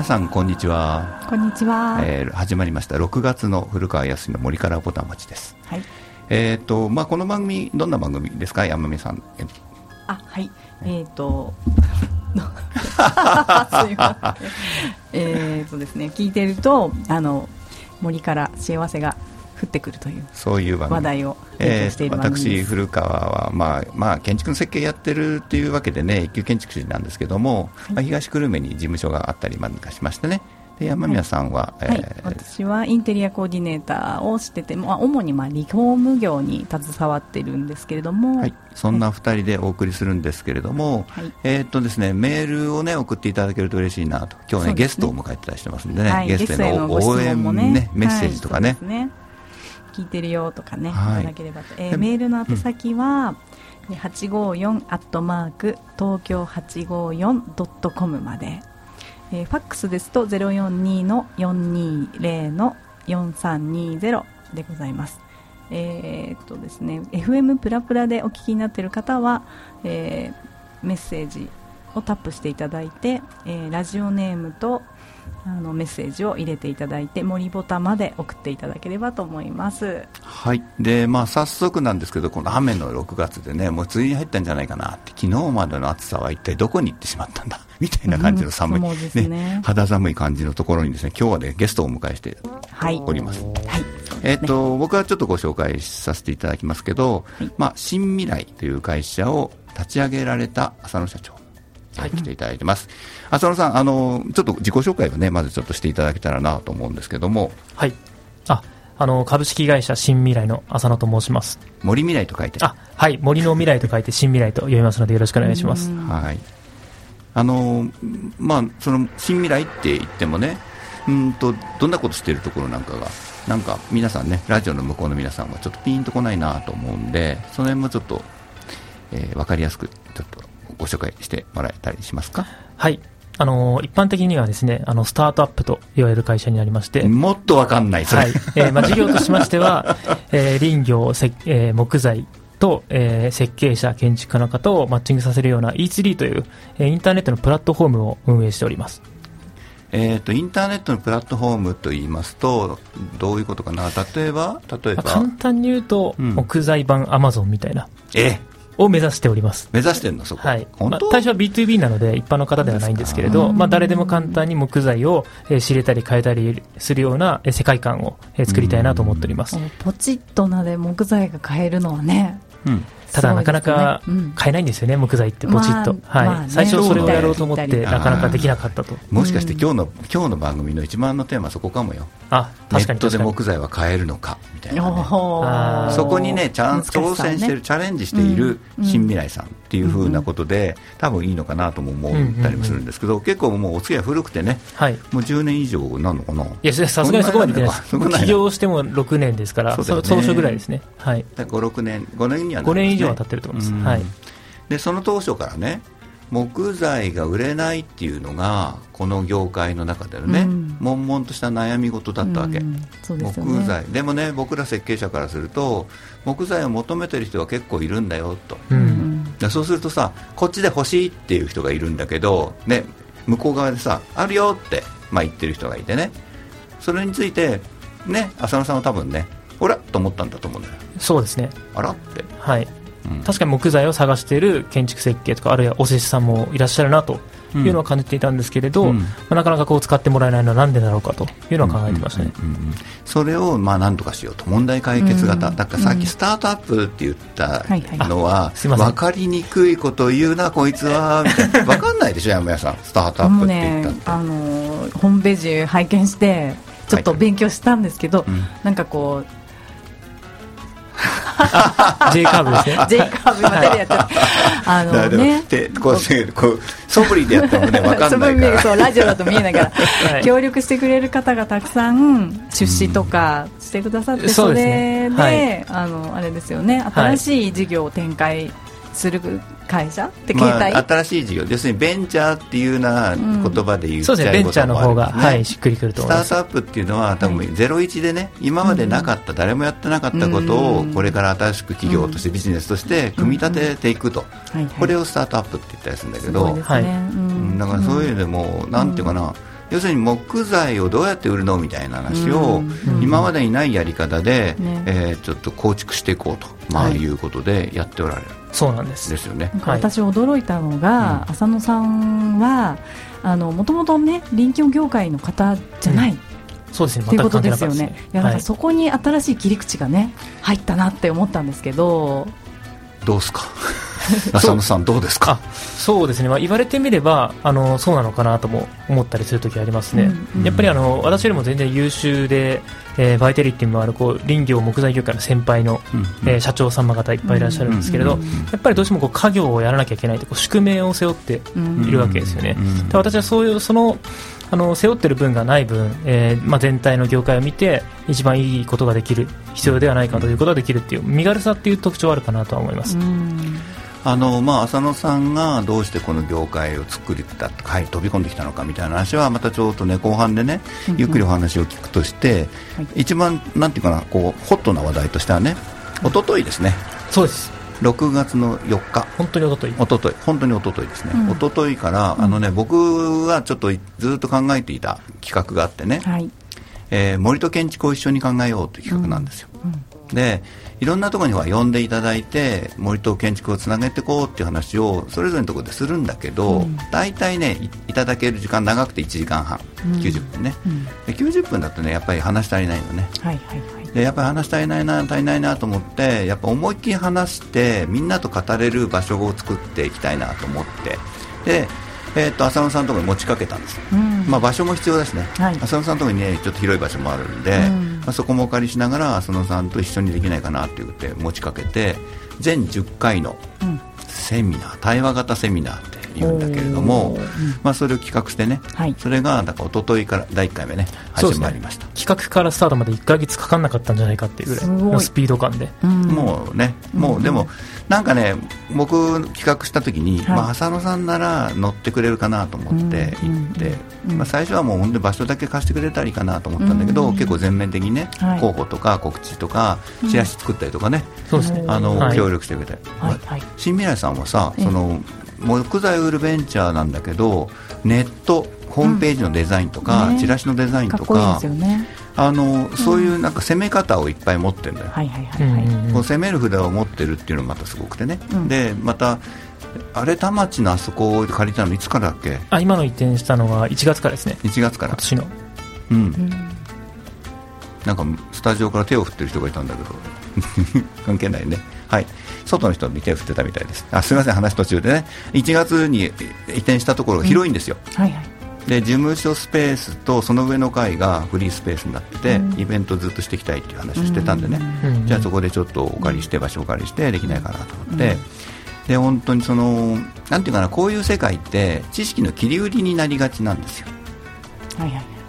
皆さんこんにちは。こんにちは、えー、始まりました。6月の古川康の森からぼたもちです。はい。えっ、ー、とまあこの番組どんな番組ですか？山美さん。あはい。えっ、ー、と すいません。えっとですね聞いてるとあの森から幸せが降ってくるというそういう話題をえー、私、古川は、まあまあ、建築の設計やってるっていうわけでね一級建築士なんですけども、はい、まあ、東久留米に事務所があったりなんかしましてね。で山宮さんは、はい、えー、私はインテリアコーディネーターをしてて、まあ、主にまあリフォーム業に携わってるんですけれども、はい、そんな2人でお送りするんですけれども、はい、えー、っとですね、メールを、ね、送っていただけると嬉しいなと。今日ね、ね。ゲストを迎えてたりしてますんでね、ゲストへの応援、ね、ね、メッセージとかね。聞いてるよとかね、はい、いただければと、えー、メールの宛先は、うん、854アットマーク東京854ドットコムまで、えー、ファックスですと042の420の4320でございます。えー、っとですね、FM プラプラでお聞きになっている方は、えー、メッセージをタップしていただいて、えー、ラジオネームとあのメッセージを入れていただいて森ボタンまで送っていただければと思います。はい。で、まあ、早速なんですけどこの雨の6月でねもう梅雨に入ったんじゃないかなって昨日までの暑さは一体どこに行ってしまったんだ みたいな感じの寒い、うん、ね、ね、肌寒い感じのところにですね今日はねゲストをお迎えしております、はい、はい。えーと、僕はちょっとご紹介させていただきますけど、はい、まあ、新未来という会社を立ち上げられた浅野社長はい、来ていただいてます。浅野さん、あのちょっと自己紹介をね、まずちょっとしていただけたらなと思うんですけども。はい。あ、あの株式会社新未来の浅野と申します。森未来と書いて。あ、はい、森の未来と書いて新未来と読みますのでよろしくお願いします。はい。あのまあその新未来って言ってもね、うんとどんなことしてるところなんかが。なんか皆さんね、ラジオの向こうの皆さんはちょっとピンとこないなと思うんで、その辺もちょっと、えー、分かりやすくちょっとご紹介してもらえたりしますか？はい。あの一般的にはですねあのスタートアップと言われる会社になりまして。もっとわかんないはい。えーまあ、事業としましては、えー、林業、えー、木材と、えー、設計者、建築家の方をマッチングさせるような E3 という、えー、インターネットのプラットフォームを運営しております。えーと、インターネットのプラットフォームといいますとどういうことかな？例えば例えば簡単に言うと、うん、木材版アマゾンみたいな。えを目指しております。目指してんの？そこ、はい。まあ、対象は B2B なので一般の方ではないんですけれど、まあ、誰でも簡単に木材を知れたり変えたりするような世界観を作りたいなと思っております。ポチッとなで木材が買えるのはね、うんただ、なかなか買えないんですよね、木材ってポチッと、はい、最初それをやろうと思って、なかなかできなかったと。もしかして今日の今日の番組の一番のテーマそこかもよ。あ確かにネットで木材は買えるのかみたいな、ね、そこにねちゃん挑戦してる、チャレンジしている新未来さんっていうふうなことで、多分いいのかなとも思ったりもするんですけど、結構もうお付き合い古くてね、はい、もう10年以上なのかな？いやさすがにそこまでいってないです。起業しても6年ですから、その初ぐらいですね。はい。5、6年、5年には、ね、5年以上は経ってると思います。はい。でその当初からね木材が売れないっていうのがこの業界の中でのね、うん、悶々とした悩み事だったわけ、うん。ね、木材。でもね僕ら設計者からすると木材を求めてる人は結構いるんだよと、うん、そうするとさこっちで欲しいっていう人がいるんだけど、ね、向こう側でさあるよって、まあ、言ってる人がいてね。それについてね浅野さんは多分ねほらと思ったんだと思うんだよ。そうですね。あらって。はい確かに木材を探している建築設計とかあるいはお施主さんもいらっしゃるなというのは感じていたんですけれど、うん、まあ、なかなかこう使ってもらえないのはなんでだろうかというのは考えてましたね、それをまあ何とかしようと問題解決型、うん、だからさっきスタートアップって言ったのは、うん、分かりにくいことを言うなこいつはみたいな。分かんないでしょ山谷さん。スタートアップって言ったって、ね、あのホームページ拝見してちょっと勉強したんですけど、はい、なんかこう J カーブですね。J カーブまでやって あのね。こうこう素振りでやってもね分かんないから。そうラジオだと見えないから、はい、協力してくれる方がたくさん出資とかしてくださって、それで、ね。はい、あのあれですよね。新しい事業を展開する会社って携帯、まあ、新しい事業。要するにベンチャーっていうような言葉で言っちゃうことね、ベンチャーの方が、はい、しっくりくるとスタートアップっていうのは多分01でね今までなかった、誰もやってなかったことをこれから新しく企業としてビジネスとして組み立てていくと、これをスタートアップって言ったりするんだけど、はい、だからそういうのでもなんていうかな、要するに木材をどうやって売るのみたいな話を、今までにないやり方で、ね。えー、ちょっと構築していこうと、まあ、いうことでやっておられる、そうなんです。ですよね。私驚いたのが、浅野さんはもともとね林業業界の方じゃない、そうですね、っていうことですよね。い。や、なんかそこに新しい切り口がね、入ったなって思ったんですけど。どうすか？浅野さんどうですか？そうですね、まあ、言われてみればあのそうなのかなとも思ったりするときありますね、うんうん、やっぱりあの私よりも全然優秀で、えー、バイタリティもあるこう林業木材業界の先輩の、うんうん、えー、社長様方いっぱいいらっしゃるんですけれど、うんうんうん、やっぱりどうしてもこう家業をやらなきゃいけないとこう宿命を背負っているわけですよね、うんうんうん、私はそういうそのあの背負ってる分がない分、えーまあ、全体の業界を見て一番いいことができる必要ではないかということができるっていう身軽さっていう特徴はあるかなとは思います。あのまあ、浅野さんがどうしてこの業界を作りた、はい、飛び込んできたのかみたいな話はまたちょっとね後半でねゆっくりお話を聞くとして、はい、一番なんていうかなこうホットな話題としてはね一昨日ですね。そうです。6月の4日。本当に一昨日一昨日本当に一昨日ですね、うん、一昨日から、あのね僕はちょっとずっと考えていた企画があってね、はいえー、森と建築を一緒に考えようという企画なんですよ、でいろんなところには呼んでいただいて森と建築をつなげていこうっていう話をそれぞれのところでするんだけど、うん、大体ねいただける時間長くて1時間半、うん、90分ね、うん、で90分だとねやっぱり話足りないのね、はいはいはい、でやっぱり話足りないな足りないなと思ってやっぱ思いっきり話してみんなと語れる場所を作っていきたいなと思って。でえーと、浅野さんのところに持ちかけたんです、うん、まあ、場所も必要ですね、はい、浅野さんのところに、ね、ちょっと広い場所もあるんで、うん、まあ、そこもお借りしながら浅野さんと一緒にできないかなって言って持ちかけて全10回のセミナー、対話型セミナーって言うんだけれども、まあ、それを企画してね、はい、それがだから一昨日から第1回目ね始まりました、ね、企画からスタートまで1か月かかんなかったんじゃないかっていうぐらいのスピード感で。もうねもうでも、なんかね僕企画した時に、はい、まあ、浅野さんなら乗ってくれるかなと思って行って、まあ、最初はもう本当に場所だけ貸してくれたらいいかなと思ったんだけど、結構全面的にね、はい、広報とか告知とかチラシ作ったりとかね、そうですね。あの、協力してくれて、はい新未来さんはさその木材売るベンチャーなんだけどネットホームページのデザインとか、うん。ね、チラシのデザインとか、ね、あのそういうなんか攻め方をいっぱい持ってるんだよ、はいはいはいはい、こう攻める札を持ってるっていうのがまたすごくてね、うん、でまたあれ田町のあそこを借りたのいつからだっけ？あ今の移転したのは1月からですね。1月から。今年の。うん、うん、なんかスタジオから手を振ってる人がいたんだけど。関係ないねはい。外の人に手を振ってたみたいです。あすみません話途中でね。1月に移転したところが広いんですよ、うん、はいはい。で事務所スペースとその上の階がフリースペースになってて、うん、イベントずっとしていきたいっていう話をしてたんでね、うん、じゃあそこでちょっとお借りして場所をお借りしてできないかなと思って、うん、で本当にそのなんていうかなこういう世界って知識の切り売りになりがちなんですよ。はいはい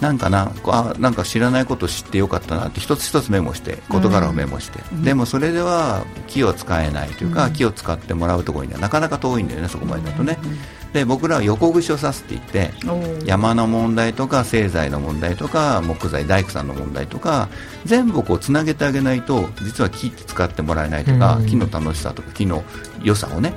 なんかなあなんか知らないことを知ってよかったなって一つ一つメモして事柄をメモして、うん、でもそれでは木を使えないというか、うん、木を使ってもらうところにはなかなか遠いんだよねそこまでだとね、うん、で僕らは横串を刺すって言って山の問題とか製材の問題とか木材大工さんの問題とか全部こうつなげてあげないと実は木って使ってもらえないとか、木の楽しさとか木の良さをね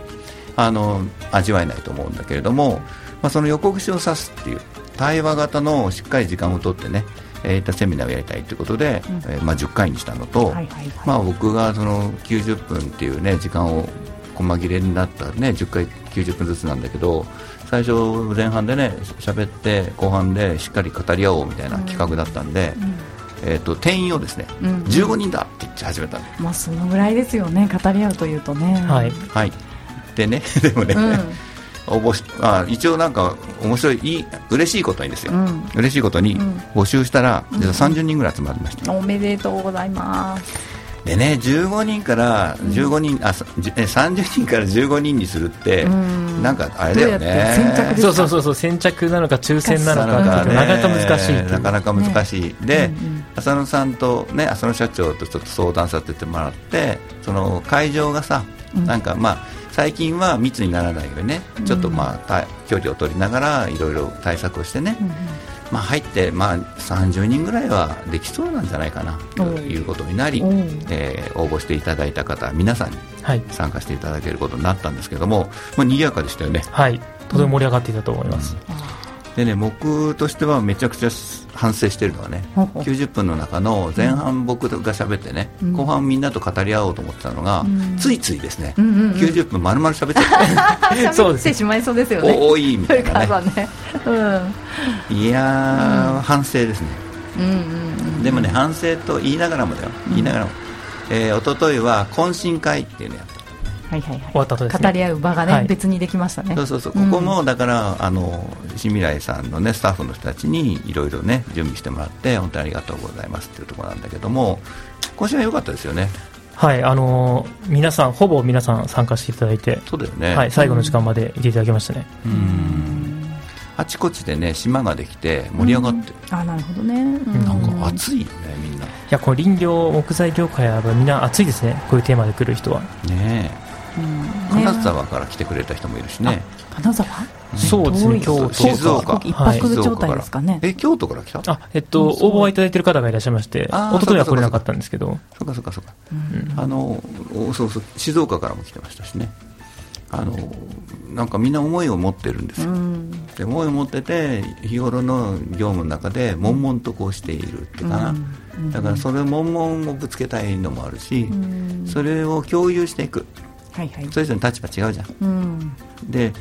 あの味わえないと思うんだけれども、まあ、その横串を刺すっていう対話型のしっかり時間をとってね、えー、セミナーをやりたいということで、うん、えー、まあ、10回にしたのと、はいはいはい、まあ、僕がその90分っていう、ね、時間を細切れになった、ね、10回90分ずつなんだけど最初前半でね喋って後半でしっかり語り合おうみたいな企画だったんで。うん。うんえーと、定員をですね、うん、15人だって言って始めたまあそのぐらいですよね語り合うというとね。はい、はい、でね でもね、うん応募しあ一応なんか面白いいい嬉しいことにですよ、うん、嬉しいことに募集したら、うん、30人ぐらい集まりました、おめでとうございます。でね15人から15人、うん、あ30人から15人にするって、うん、なんかあれだよね。そうそうそうそう先着なのか抽選なのかなかなか難しいなかなか難しい、ね、で、うんうん、浅野さんとね浅野社長とちょっと相談させてもらってその会場がさ、なんかまあ最近は密にならないようにねちょっとまあ、距離を取りながらいろいろ対策をしてね、まあ、入って、まあ、30人ぐらいはできそうなんじゃないかなということになり、えー、応募していただいた方皆さんに参加していただけることになったんですけども、まあ、賑やかでしたよね。はい。とても盛り上がっていたと思います、でね僕としてはめちゃくちゃ反省してるのはね90分の中の前半僕が喋ってね、うん、後半みんなと語り合おうと思ってたのが、うん、ついついですね、うんうんうん、90分丸々喋っちゃって。そうです。しまいそうですよね。多いみたいなね。ね、うん、いや、反省ですね、うんうんうん、でもね反省と言いながらもだよ。言いながらも、えー、一昨日は懇親会っていうのやったはいはいはい、終わったとです、ね、語り合う場がね、はい、別にできましたね。そうそうそう。ここも、だからあの新未来さんのねスタッフの人たちにいろいろね準備してもらって本当にありがとうございますっていうところなんだけども今週は良かったですよね。はい。あのー、皆さんほぼ皆さん参加していただいてそうだよね、はい、最後の時間までいていただきましたね。うん。あちこちでね島ができて盛り上がって、あなるほどね、なんか暑いよねみんな。いやこの林業木材業界はみんな暑いですね。こういうテーマで来る人は。ねえ金沢から来てくれた人もいるしね。金沢？そうですね、京都、静岡、一泊状態ですかね？え、京都から来た？あ、えっと、応募はいただいてる方がいらっしゃいまして、一昨日は来れなかったんですけど。そうかそうかそうか。あの、そうそう、静岡からも来てましたしね。あのなんかみんな思いを持ってるんですよ、で思いを持ってて日頃の業務の中で悶々とこうしているっていうかな、だからそれ悶々をぶつけたいのもあるし、それを共有していく、はいはい、それぞれの立場違うじゃん、うん、で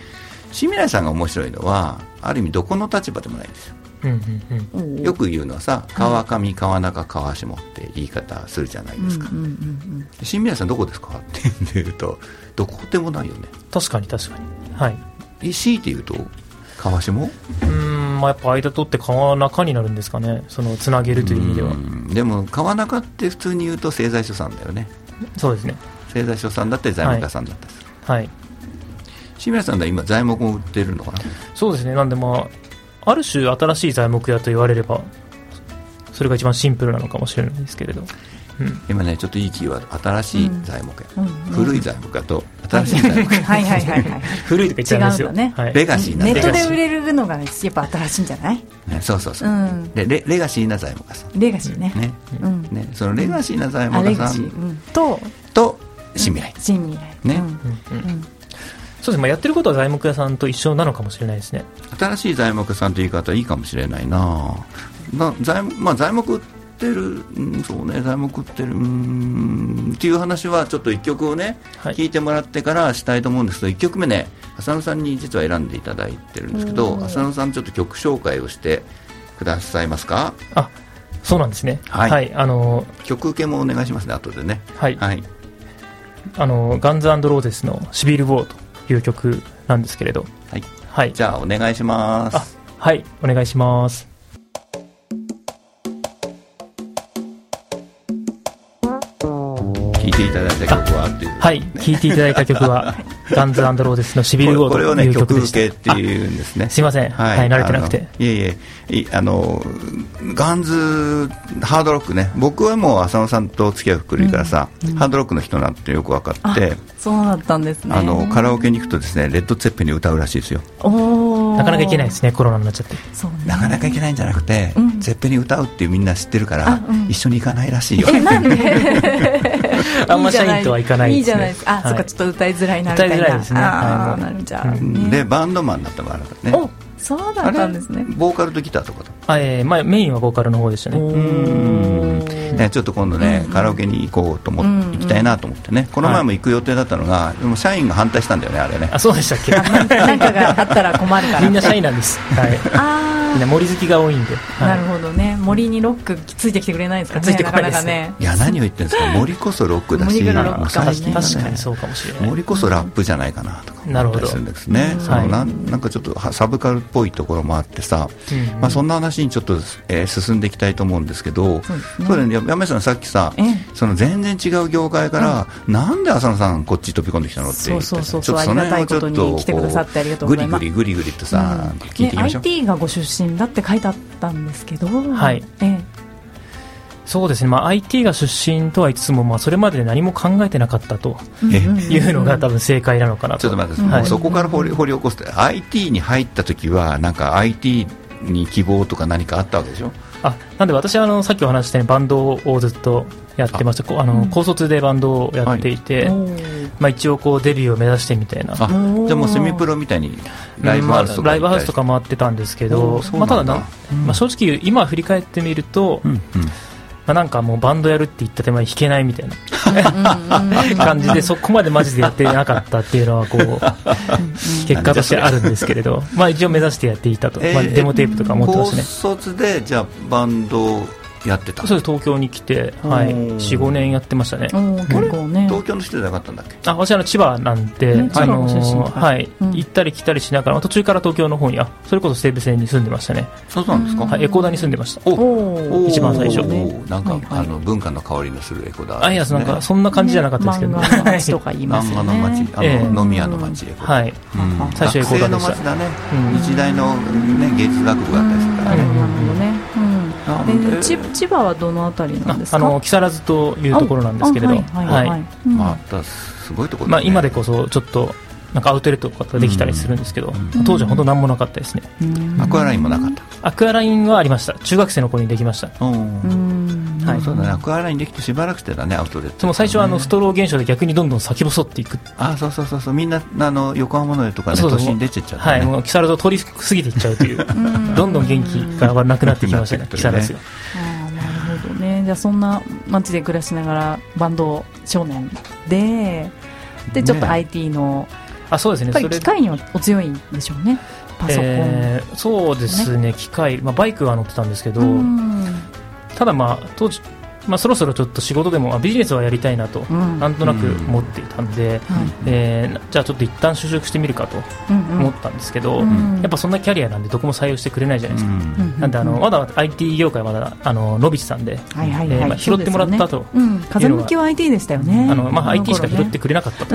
清水さんが面白いのはある意味どこの立場でもないんですよ、うんうんうん、よく言うのはさ川上川中川下って言い方するじゃないですか、うんうんうんさんどこですかって言うとどこでもないよね。確かに確かに。はい。え強いて言うと川下？うんまあやっぱ間取って川中になるんですかね。そのつなげるという意味では。でも川中って普通に言うと製材所さんだよね。そうですね製材所さんだって材木屋さんだったりするはい。清水さんは今材木も売ってるのかな？そうですね。なんでまあある種新しい材木屋と言われればそれが一番シンプルなのかもしれないですけれど、うん、今ねちょっといいキーワード新しい材木屋、うん。うん古い材木屋と新しい材木屋。はいはいはいはい。古いとか言っちゃうんですよ、ね。はい、レガシーなネットで売れるのがやっぱ新しいんじゃない、ね、そうそうそう、でレレガシーな材木屋さん。レガシーね。ね,、うん。ねそのレガシーな材木屋さん、とと新未来、新未来。ね、そうですまあ、やってることは材木屋さんと一緒なのかもしれないですね。新しい材木屋さんという言い方いいかもしれないな。な材,、まあ、材木売ってる、うん、そうね。材木売ってるうんっていう話はちょっと1曲をね、はい、聞いてもらってからしたいと思うんですけど1曲目ね浅野さんに実は選んでいただいてるんですけど浅野さんちょっと曲紹介をしてくださいますか？あそうなんですね。はい、はい、あの曲受けもお願いしますね後でね。はい、はいあのガンズローゼスの「シビル・ウォー」という曲なんですけれど、はい、はい、じゃあお願いします。はい。お願いします。聴いていただいた曲はっていう、はい。聴いていただいた曲は ガンズローゼスのシビル・ウォーという曲でした。これをね曲受けっていうんですね。すいません。はい、はい、慣れてなくて。いえいえ。あのガンズハードロックね。僕はもう浅野さんと付き合い古いからさ、うん。うん、ハードロックの人なんてよく分かって。そうだったんですね。あのカラオケに行くとですねレッド・ツェッペに歌うらしいですよ。なかなかいけないですねコロナになっちゃって。そう、ね、なかなかいけないんじゃなくて、うん、ゼッペに歌うっていうみんな知ってるから、うん、一緒に行かないらしいよ。えなんで？あんま社員とは行かない、ね、いいじゃないです。かあ、はい、そっかちょっと歌いづらいなみたいな歌いづらいですね。あ、はい、なるじゃあ、ね、でバンドマンになったもあるからねそうだったんですね。ボーカルとギターとかとあ、えーまあ、メインはボーカルの方でしたね。うん。ね、ちょっと今度ね、カラオケに行こうと思って、行きたいなと思ってね、この前も行く予定だったのが、でも社員が反対したんだよね、あれね。あ、そうでしたっけ？なんかがあったら困るから。みんな社員なんです。はい。ああ。みんな森好きが多いんで。なるほどね。森にロックついてきてくれないですかね。ついてこないですね。いや、何を言ってるんですか、森こそロックだし、確かにそうかもしれない。森こそラップじゃないかなとか思ったりするんですね。そのなんなんかちょっとサブカルっぽいところもあってさ、まあそんな話にちょっとえ進んでいきたいと思うんですけど、そうだね。山下さんさっきさ。その全然違う業界から、うん、なんで浅野さんこっち飛び込んできたのってそうそうそう。そうありがたいことに来てくださってありがとうございます。グリグリグリグリとさ、うん、聞いてみましょう、ね、IT がご出身だって書いてあったんですけどはい、ええ。そうですね、まあ、IT が出身とは言いつつも、まあ、それまで何も考えてなかったというのが多分正解なのかなと。ちょっと待って、はい、そこから掘り掘り起こすと IT に入った時はなんか IT に希望とか何かあったわけでしょ？あなんで私はあのさっきお話したようにバンドをずっとやってました、あの高卒でバンドをやっていて、はい、まあ、一応こうデビューを目指してみたいな。じゃあもうセミプロみたいにライブハウスとか、ライブハウスとか回ってたんですけど、まあ、ただな、まあ、正直今振り返ってみると、うんうん。まあ、なんかもうバンドやるって言った手前弾けないみたいな 感じでそこまでマジでやってなかったっていうのはこう結果としてあるんですけれど、まあ、一応目指してやっていたと、まあ、デモテープとか持ってますね。高卒でじゃあバンドやってた。そうです。東京に来て、はい、45年やってましたね。結構ね。東京の人じゃなかったんだっけ？あ私は千葉なんで、あのはい、行ったり来たりしながら途中から東京の方にあそれこそ西武線に住んでましたね。そうなんですか、はい、エコーダに住んでました。お一番最初。なんか、あの文化の香りのするエコダ、あいやなんかそんな感じじゃなかったですけど、漫画の街とか言いますよね。漫画の街あの、飲み屋の街エコダ、はい、最初エコーダでした。だね、日大の、ね、芸術学部があったりする千葉はどのあたりなんですか？あの木更津というところなんですけれど、はいまたすごいところ、ね、まあ、今でこそちょっとなんかアウトレットとかできたりするんですけど、当時は本当何もなかったですね、アクアラインもなかった。アクアラインはありました。中学生の頃にできました。はい、そうだね。アクアラインできてしばらくしてたねアウトレット。でも最初はあのストロー現象で逆にどんどん先細っていく。あそうそうそうそう。みんなあの横浜のとかね都心出てっちゃう、ね、はい。もう木更津を通り過ぎていっちゃうという。どんどん元気がなくなってきましたね 木更津が。なるほどね。じゃあそんな街で暮らしながらバンド少年ででちょっと IT の、ねあそうですね。やっぱり機械にはお強いんでしょうね。パソコン、えー、そうですね、ね、機械、まあ、バイクは乗ってたんですけどただまあ当時まあ、そろそろちょっと仕事でもビジネスはやりたいなと、なんとなく思っていたんで、えー、じゃあちょっと一旦就職してみるかと思ったんですけど、やっぱそんなキャリアなんでどこも採用してくれないじゃないですか、なんであのまだ IT 業界はまだあの伸びてたんで、まあ、拾ってもらったと風向きは IT でしたよね。あの、まあ、IT しか拾ってくれなかったと、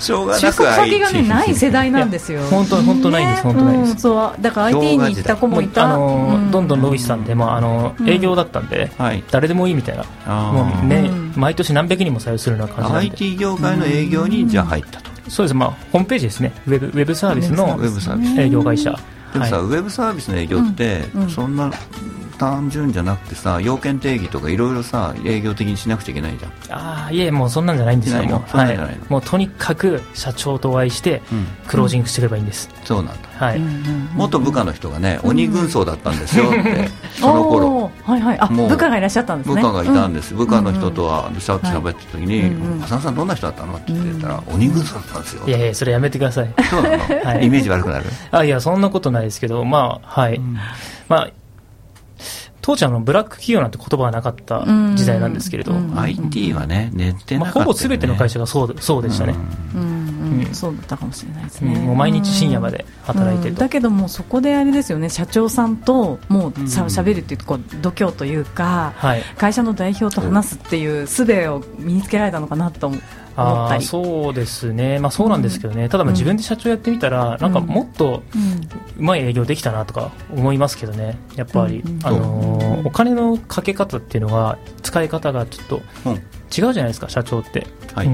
しょうがなく先が、ね、ない世代なんですよ本当本当ないです、本当ないです、そうだから IT に行った子もいたあの、どんどん伸びてたんで、まあ、あの営業だったんで、はい、誰でもいいみたいな、もうね、毎年何百人も採用するような感じなんで。IT 業界の営業にじゃ入ったと、そうです、まあ、ホームページですね。ウェブウェブサービスの営業会社。でもさ、はい、ウェブサービスの営業って、そんな単純じゃなくてさ要件定義とかいろいろさ営業的にしなくちゃいけないじゃん。ああいえもうそんなんじゃないんですよ。もう,、はい、もうとにかく社長とお会いしてクロージングしてればいいんです、うん、そうなんだ、はい、元部下の人がね鬼軍曹だったんですよって、その頃。はいはい。あ部下がいらっしゃったんですね。部下がいたんです、部下の人とはしゃべった時に「浅野さんどんな人だったの?」って言ったら「鬼軍曹だったんですよ」いやいやそれやめてください。そうなの、はい、イメージ悪くなる？あいやそんなことないですけどまあはい、まあ当時のブラック企業なんて言葉がなかった時代なんですけれど、IT はね、寝てなかった、ね、ほぼすべての会社がそうそうでしたね。そうだったかもしれないですね、もう毎日深夜まで働いてるだけどもそこであれですよね社長さんともうしゃべるっていうこう度胸というか、はい、会社の代表と話すっていう術を身につけられたのかなと思ったり。そうですね、まあ、そうなんですけどね、うん、ただまあ自分で社長やってみたら、うん、なんかもっとうまい営業できたなとか思いますけどね、やっぱり、うん、あのー、お金のかけ方っていうのが、使い方がちょっと違うじゃないですか、社長って。はい。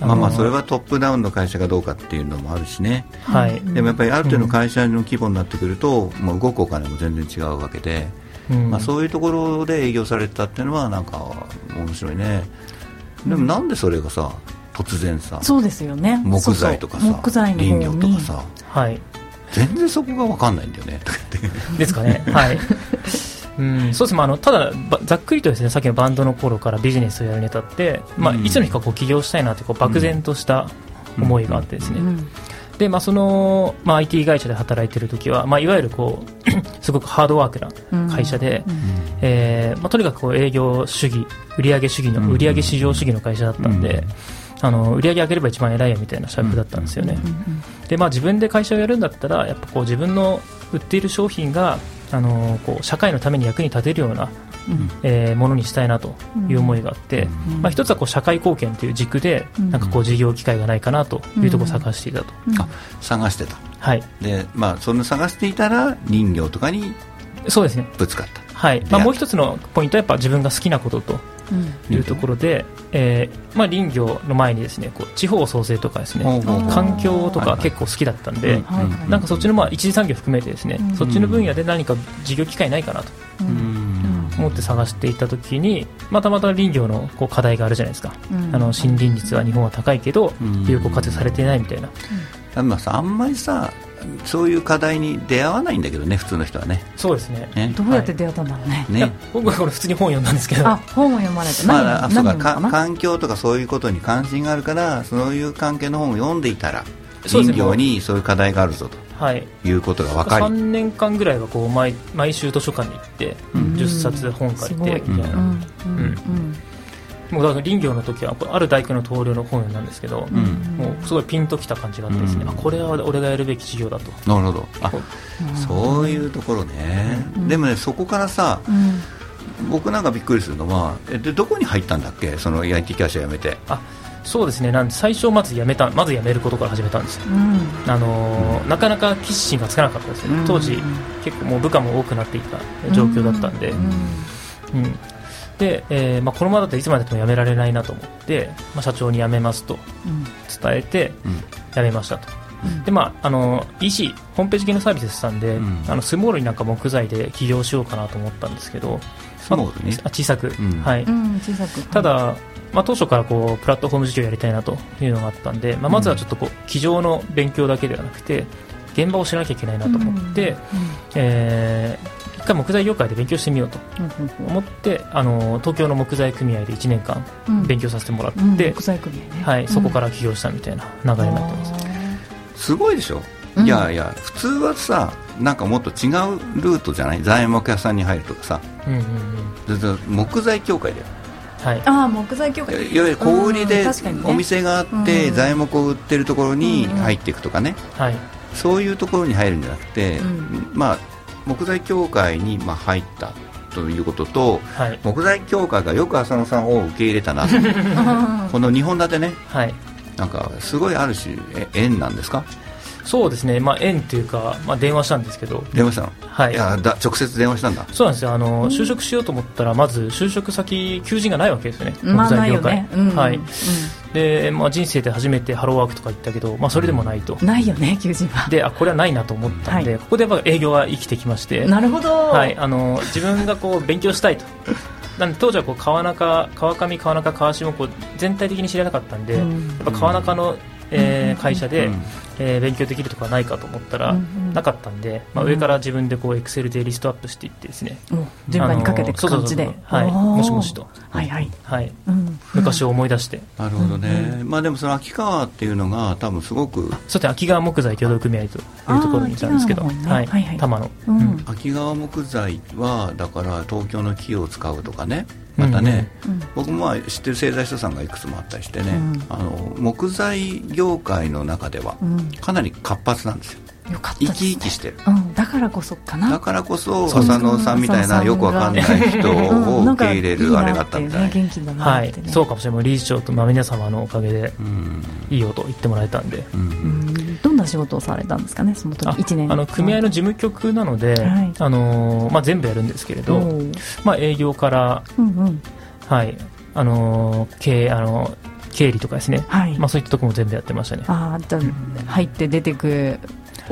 まあまあそれはトップダウンの会社かどうかっていうのもあるしね、はい、でもやっぱりある程度の会社の規模になってくると、もう動くお金も全然違うわけで、まあ、そういうところで営業されてたっていうのはなんか面白いね。でもなんでそれがさ突然さそうですよね。木材とかさ木材林業とかさ、はい、全然そこが分かんないんだよねですかね。はい。うん、そうですね、あのただ、ざっくりとですねさっきのバンドの頃からビジネスをやるにあたって、まあ、いつの日かこう起業したいなってこう漠然とした思いがあってですね、うん。うんで、まあ、その、まあ、IT 会社で働いている時は、まあ、いわゆるこう すごくハードワークな会社で、うん、えー、まあ、とにかくこう営業主義売上主義の売上市場主義の会社だったんで、あの売上上げれば一番偉いやみたいな社風だったんですよね、でまあ、自分で会社をやるんだったらやっぱこう自分の売っている商品があのこう社会のために役に立てるようなえー、ものにしたいなという思いがあって、まあ、一つはこう社会貢献という軸で、なんかこう事業機会がないかなというところを探していたと、あ探してた、はい。でまあ、その探していたら林業とかにそうですね。ぶつかった、はい。まあ、もう一つのポイントはやっぱ自分が好きなことというところで、えーまあ、林業の前にですねこう地方創生とかですね環境とか結構好きだったんで、なんかそっちのまあ一次産業含めてですね、そっちの分野で何か事業機会ないかなと。思って探していた時にまたまた林業のこう課題があるじゃないですか、うん、あの森林率は日本は高いけど有効活用されていないみたいな、うん、あんまりさそういう課題に出会わないんだけどね普通の人はね。そうですね、ね、どうやって出会ったんだろうね,、ね。僕はこれ普通に本読んだんですけど。あ本を読まれて。まあ、そうか。環境とかそういうことに関心があるからそういう関係の本を読んでいたら林業にそういう課題があるぞとはい、いうことが分かり。3年間ぐらいはこう毎毎週図書館に行って、うん、10冊本借りてみたいな、うん。もうだから林業の時はある大工の棟梁の本なんですけど、うん、もうすごいピンときた感じがあってですね、うん、あこれは俺がやるべき事業だと。なるほど。あそういうところね、でもねそこからさ、僕なんかびっくりするのはでどこに入ったんだっけ？その IT キャッシュ辞めて。あそうですね。なんで最初まず辞めたまず辞めることから始めたんですよ、うん、あのー、なかなか決心がつかなかったですよ。ね、当時結構もう部下も多くなっていた状況だったんで、うん。で、えーまあ、このままだといつまでとも辞められないなと思って、まあ、社長に辞めますと伝えて辞めましたと、でまあ、あの EC ホームページ系のサービスしたんで、うん、あのスモールになんか木材で起業しようかなと思ったんですけど、ね、あ小さく、はい、小さく。ただ、まあ、当初からこうプラットフォーム事業やりたいなというのがあったんで、まあ、まずはちょっとこう机上の勉強だけではなくて現場を知らなきゃいけないなと思って、うん、えー、一回木材業界で勉強してみようと思って、あの東京の木材組合で1年間勉強させてもらって、うん、木材組合ね、はい、そこから起業したみたいな流れになってます、すごいでしょ？いやいや普通はさなんかもっと違うルートじゃない？材木屋さんに入るとかさ、うんうんうん、木材協会だよはい、あ木材協会。いわゆる小売りでお店があって、材木を売ってるところに入っていくとかね、はい、そういうところに入るんじゃなくて、まあ、木材協会にまあ入ったということと、はい、木材協会がよく浅野さんを受け入れたなと。この2本立てね、はい、なんかすごいある種縁なんですか？そうですね、まあ、縁というか、まあ、電話したんですけど。電話したの？はい。いやだ直接電話したんだ。そうなんですよ。あの就職しようと思ったらまず就職先求人がないわけですよね。まあないよね、うん、はい、うん、で、まあ、人生で初めてハローワークとか行ったけど、まあ、それでもないと、ないよね求人は。であこれはないなと思ったんで、はい、ここでやっぱ営業は生きてきまして。なるほど、はい、あの自分がこう勉強したいと。なんで当時はこう川中川上川中川下こう全体的に知らなかったんで、うん、やっぱ川中のえー、会社で、えー、勉強できるとかないかと思ったら、なかったんで、まあ、上から自分でこうエクセルでリストアップしていってですね、順番にかけていく感じで。はいもしもしと。はいはい、はい。昔を思い出して。なるほどね、まあでもその秋川っていうのが多分すごくそうですね秋川木材協同組合というところにいたんですけど、はい。はい多摩の、秋川木材はだから東京の木を使うとかねまたね、うんうん、僕も知ってる製材所さんがいくつもあったりしてね、うん、あの木材業界の中ではかなり活発なんですよ、よかった生き生きしてる、うん、だからこそかな。だからこそ浅野さんみたいなよくわかんない人を受け入れるあれがあったみたい、元気だなはい、そうかもしれない。理事長と、まあ、皆様のおかげで、いいよと言ってもらえたんで、どんな仕事をされたんですかねその時1年あの組合の事務局なので、あのまあ、全部やるんですけれど、まあ、営業から、うんうん。はい。あの経あの経理とかですね、はい、まあ、そういったところも全部やってましたね。あじゃ入って出てく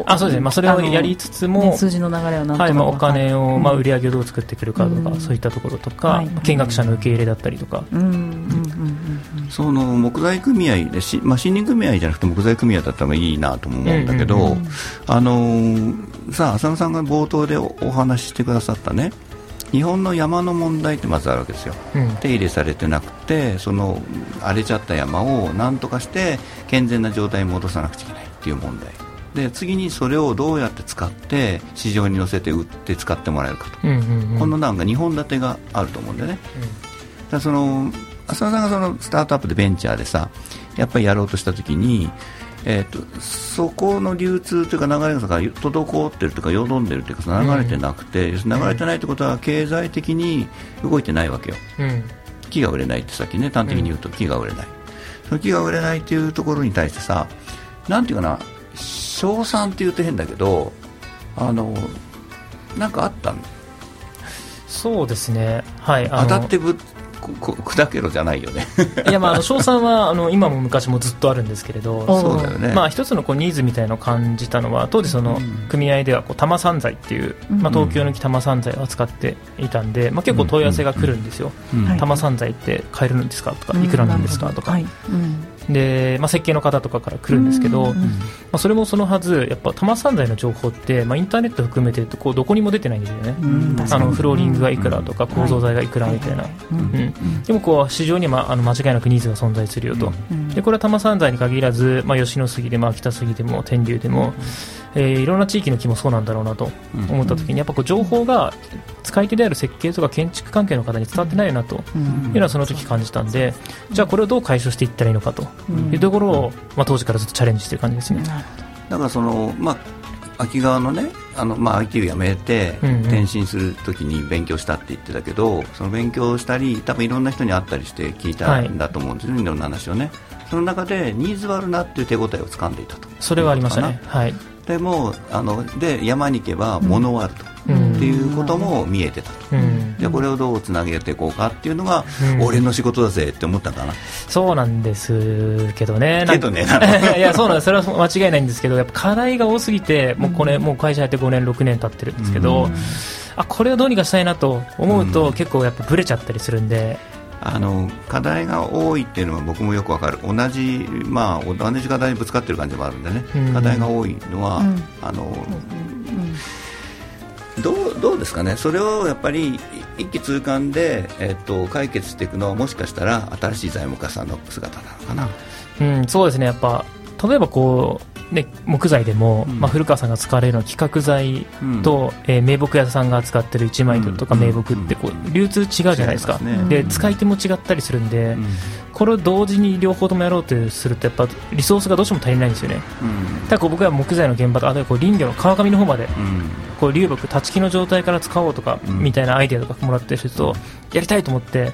あそうですね、まあ、それをやりつつも、ね、数字の流れをはいまあ、お金を、まあ、売り上げをどう作ってくるかとか、うん、そういったところとか、はい、見学者の受け入れだったりとか、うん、その木材組合でし、まあ、森林組合じゃなくて木材組合だったらいいなと思うんだけど、うんうんうん、あのさあ浅野さんが冒頭でお話ししてくださったね日本の山の問題ってまずあるわけですよ、うん、手入れされてなくてその荒れちゃった山をなんとかして健全な状態に戻さなくちゃいけないっていう問題。で次にそれをどうやって使って市場に乗せて売って使ってもらえるかと、うんうんうん、このなんか2本立てがあると思うんだよね、うん、だその浅田さんがそのスタートアップでベンチャーでさやっぱりやろうとした時にえーと、そこの流通というか流れが滞っているというかよどんでいるというか流れてなくて、うん、流れてないということは経済的に動いてないわけよ、うん、木が売れないってさっきね端的に言うと木が売れない、うん、その木が売れないというところに対してさなんていうかな賞賛って言うと変だけどあのなんかあったそうですね。はい当たってぶ砕けろじゃないよね。いやまああの賞賛はあの今も昔もずっとあるんですけれど そうだよね、まあ、一つのこうニーズみたいのを感じたのは当時その組合ではこう多摩産材っていう、まあ、東京の多摩産材を扱っていたんで、まあ、結構問い合わせが来るんですよ、多摩産材って買えるんですかとかいくらなんですかとか、で、まあ、設計の方とかから来るんですけど、まあ、それもそのはずやっぱ多摩産材の情報って、まあ、インターネット含めてこうどこにも出てないんですよね、あのフローリングがいくらとか構造材がいくらみたいな、うん。でもこう市場にはあの間違いなくニーズが存在するよと、でこれは多摩産材に限らず、まあ、吉野杉でも秋田杉でも天竜でも、えー、いろんな地域の木もそうなんだろうなと思った時にやっぱこう情報が使い手である設計とか建築関係の方に伝わってないよなというのはその時感じたんでじゃあこれをどう解消していったらいいのかと。いうところを、まあ、当時からずっとチャレンジしている感じですね。だからその、まあ秋川のねあの、まあ、IT を辞めて転身するときに勉強したって言ってたけど、その勉強したり多分いろんな人に会ったりして聞いたんだと思うんですよね、はい、いろんな話をね。その中でニーズはあるなっていう手応えを掴んでいたと。それはありましたね、はい、でもあので山に行けば物はあると、うん、っていうことも見えてた。と、うん、でこれをどうつなげていこうかっていうのが、うん、俺の仕事だぜって思ったかな。そうなんですけどね。けどね いやそうなんです。それは間違いないんですけどやっぱ課題が多すぎてもうこれ、もう会社やって5年6年経ってるんですけど、あこれをどうにかしたいなと思うと、結構やっぱブレちゃったりするんであの課題が多いっていうのは僕もよくわかる。同じ,、まあ、同じ課題にぶつかってる感じもあるんでね、うん、課題が多いのは、うん、あの、うん、どうどうですかね、それをやっぱり一気通貫で、えっと、解決していくのはもしかしたら新しい財務家さんの姿なのかな。うん、そうですね。やっぱ例えばこうね、木材でも、うん、まあ、古川さんが使われるのは規格材と、うん、えー、名木屋さんが扱ってる一枚とか名木ってこう流通違うじゃないですか、ね、で使い手も違ったりするんで、これを同時に両方ともやろうとするとやっぱリソースがどうしても足りないんですよね、ただこう僕は木材の現場とあとはこう林業の川上の方まで、こう流木立ち木の状態から使おうとか、みたいなアイデアとかもらってるとやりたいと思って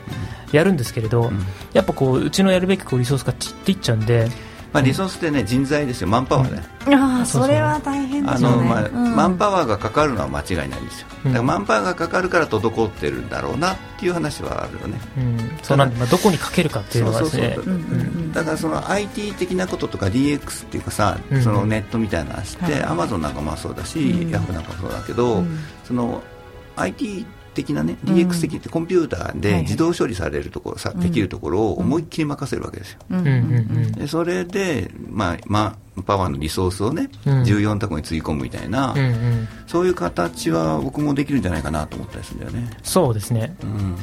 やるんですけれど、やっぱこううちのやるべきこうリソースが散っていっちゃうんで。まあ、リソースってね人材ですよ、マンパワーね、ああそれは大変ですね。あの、まあマンパワーがかかるのは間違いないんですよ、だからマンパワーがかかるから滞ってるんだろうなっていう話はあるよね、うん、そうなんで、まあ、どこにかけるかっていうのはですねだからその IT 的なこととか DX っていうかさ、そのネットみたいな話って、アマゾンなんかもそうだし、ヤフーなんかもそうだけど、その IT 的なね DX 的ってコンピューターで自動処理されるところさ、できるところを思いっきり任せるわけですよ。でそれで、まあまあ、パワーのリソースをね、重要なところにつぎ込むみたいな、そういう形は僕もできるんじゃないかなと思ったりするんだよね。そうですね、うん。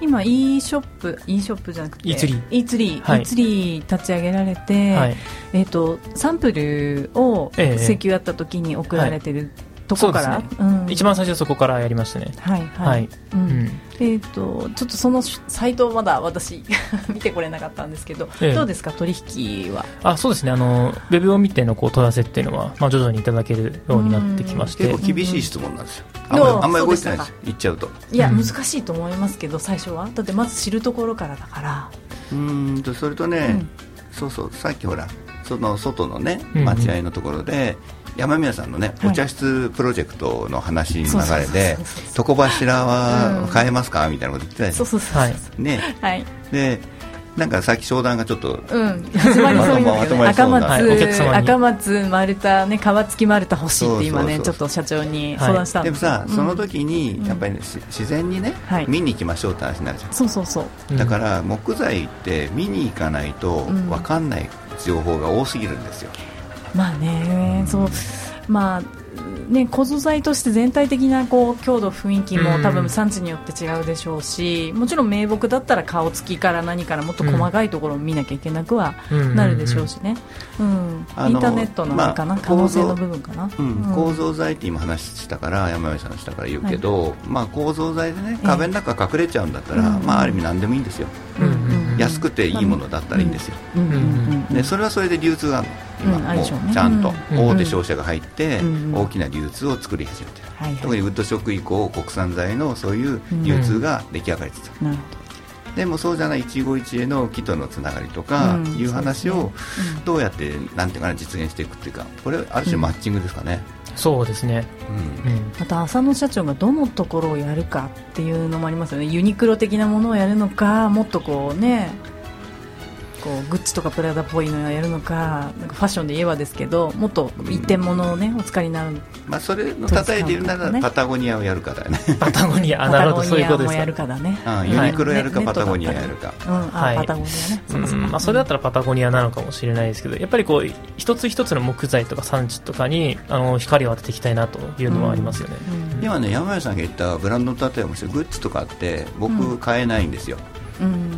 今 e ショップ e ショップじゃなくて e ツリー。E ツリー、はい、e ツリー立ち上げられて、はい、えっ、ー、とサンプルを請求あった時に送られてるとこから、ね。うん、一番最初そこからやりましたね。はいはい、はい、うん、えっ、ー、とちょっとそのサイトまだ私 見てこれなかったんですけど、ええ、どうですか？取引は？あそうですね。あのウェブを見てのこう問い合わせっていうのは、まあ、徐々にいただけるようになってきまして。結構厳しい質問なんですよ。あんまりあんまり動いてないです。言っちゃうと。いや、難しいと思いますけど最初は。だってまず知るところからだから。うんとそれとね、うん、そうそう。さっきほらその外のね待合のところで、山宮さんのね、お茶室プロジェクトの話の流れで「床柱は変えますか?」みたいなこと言ってたじゃないですか。ね、はい、でなんかさっき商談がちょっと、うん、始まりそうに赤松、赤松丸太ね皮付き丸太欲しいって今ねちょっと社長に相談したんで、はい、でもさ、その時にやっぱり、ね、自然にね、はい、見に行きましょうって話になるじゃん。そうそうそう。だから木材って見に行かないと分かんない情報が多すぎるんですよ、まあね、そうまあね、構造材として全体的なこう強度、雰囲気も多分産地によって違うでしょうし、もちろん名木だったら顔つきから何からもっと細かいところを見なきゃいけなくはなるでしょうしね、うん、インターネットのかな、まあ、可能性の部分かな、うん、構造材って今話したから山上さんの下から言うけど、はい、まあ、構造材でね壁の中隠れちゃうんだったら、まあ、ある意味何でもいいんですよ、安くていいものだったらいいんですよ、でそれはそれで流通があるの今もうちゃんと大手商社が入って大きな流通を作り始めてる、特にウッドショック以降国産材のそういう流通が出来上がりつつある、でもそうじゃない一期一会の木とのつながりとかいう話をどうやってなんていうかな実現していくっていうかこれある種マッチングですかね、そうですね、うん、また浅野社長がどのところをやるかっていうのもありますよね。ユニクロ的なものをやるのかもっとこうねこうグッチとかプラダっぽいのをやるのかなんかファッションで言えばですけどもっと一点物をね、お使いになる、まあ、それの例えで言うなら、パタゴニアをやるかだよね。パタゴニアなるほどそういうことですか？やるかだね、ユニクロやるか、パタゴニアやるか、はい、パタゴニアね、まあ、それだったらパタゴニアなのかもしれないですけどやっぱりこう一つ一つの木材とか産地とかにあの光を当てていきたいなというのはありますよね、今ね山谷さんが言ったブランドの例えばグッチとかって僕買えないんですよ、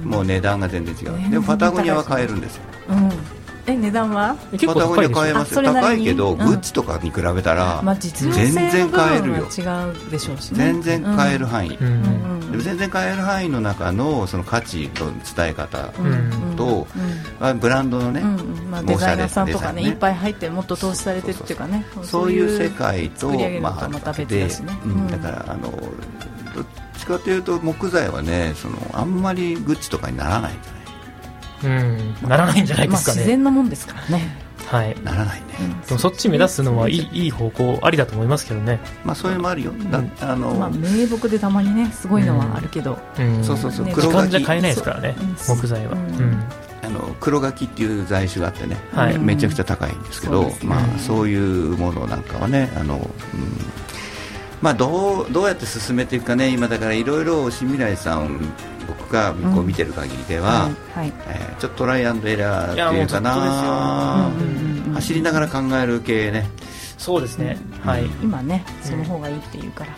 もう値段が全然違う、でもパタゴニアは買えるんですよ、え値段は？パタゴニア買えますよ。高いけど、グッチとかに比べたら、まあ、全然買えるよ。違うでしょうし、全然買える範囲、でも全然買える範囲の中のその価値と伝え方と、まあ、ブランドのね、まあ、デザイナーさんとかねいっぱい入ってもっと投資されてるっていうかね。そういう世界とまあ、また別だしね、だからあのどっちかというと木材はねそのあんまりグッチとかにならないんじゃない？うんならないんじゃないですかね、自然なもんですからね。はい、ならないね、でもそっち目指すのはいいいい方向ありだと思いますけどね。まあそういうのもあるよ、あのまあ名木でたまにねすごいのはあるけど、そうそうそう。黒時じゃ買えないですからね木材は、あの黒柿っていう材種があってね、はい、めちゃくちゃ高いんですけど、まあ、そういうものなんかはねあの、うんまあ、どうどうやって進めていくかね今だからいろいろ新未来さん僕がこう見てる限りでは、うん。はいえー、ちょっとトライアンドエラーっていうかな、走りながら考える系ねそうですね、はい、今ねその方がいいっていうから、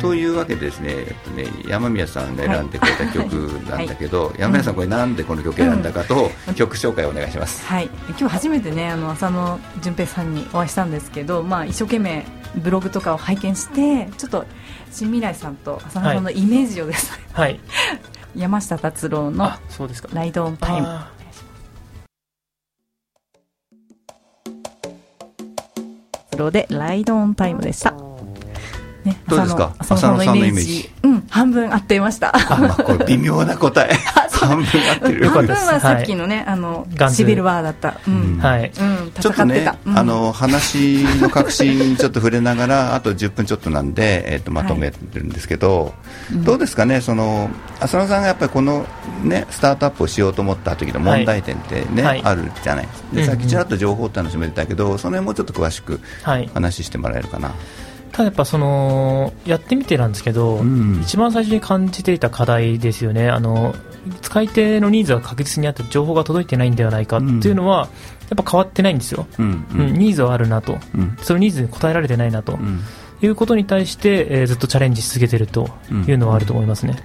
というわけでですね,、えっとね山宮さんが選んでくれた曲なんだけど、山宮さんこれなんでこの曲選んだかと、曲紹介をお願いします。はい。今日初めてねあの浅野純平さんにお会いしたんですけどまあ一生懸命ブログとかを拝見してちょっと新未来さんと浅野さんのイメージをですね、はい、山下達郎の「ライドオンタイム」ロでライドオンタイムでした。ね、どうですか？浅野さんのイメージ。うん、半分合っていました。あ、まあ、これ微妙な答え。半分合ってる。半分はさっきのね、あの、シビルワーだった。うん。はい。うん、ちょっとね、あの、話の核心にちょっと触れながら、あと10分ちょっとなんで、えっと、まとめるんですけど、どうですかね、その、浅野さんがやっぱりこの、ね、スタートアップをしようと思った時の問題点ってね、あるじゃない。で、さっきちらっと情報って話も出たけど、その辺もうちょっと詳しく話してもらえるかな。ただやっぱそのやってみてなんですけど、うん、一番最初に感じていた課題ですよね。あの使い手のニーズが確実にあって情報が届いてないんではないかっていうのは、やっぱ変わってないんですよ、うんうん、ニーズはあるなと、そのニーズに応えられてないなと、いうことに対して、えー、ずっとチャレンジし続けているというのはあると思いますね。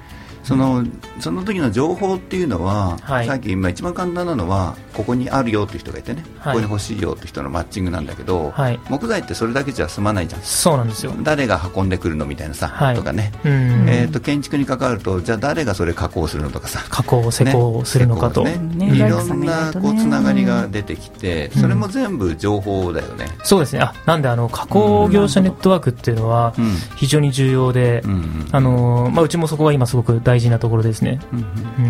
そのその時の情報っていうのは、はい、さっき今一番簡単なのはここにあるよという人がいてね、はい、ここに欲しいよという人のマッチングなんだけど、はい、木材ってそれだけじゃ済まないじゃん。そうなんですよ。誰が運んでくるのみたいなさ、とかね、えーと、建築に関わるとじゃあ誰がそれ加工するのとかさ加工施工するのかと、ね。ね、いろんなこうつながりが出てきて、それも全部情報だよね、そうですね。あなんであの加工業者ネットワークっていうのは非常に重要で、あのまあ、うちもそこが今すごく大事なところですね。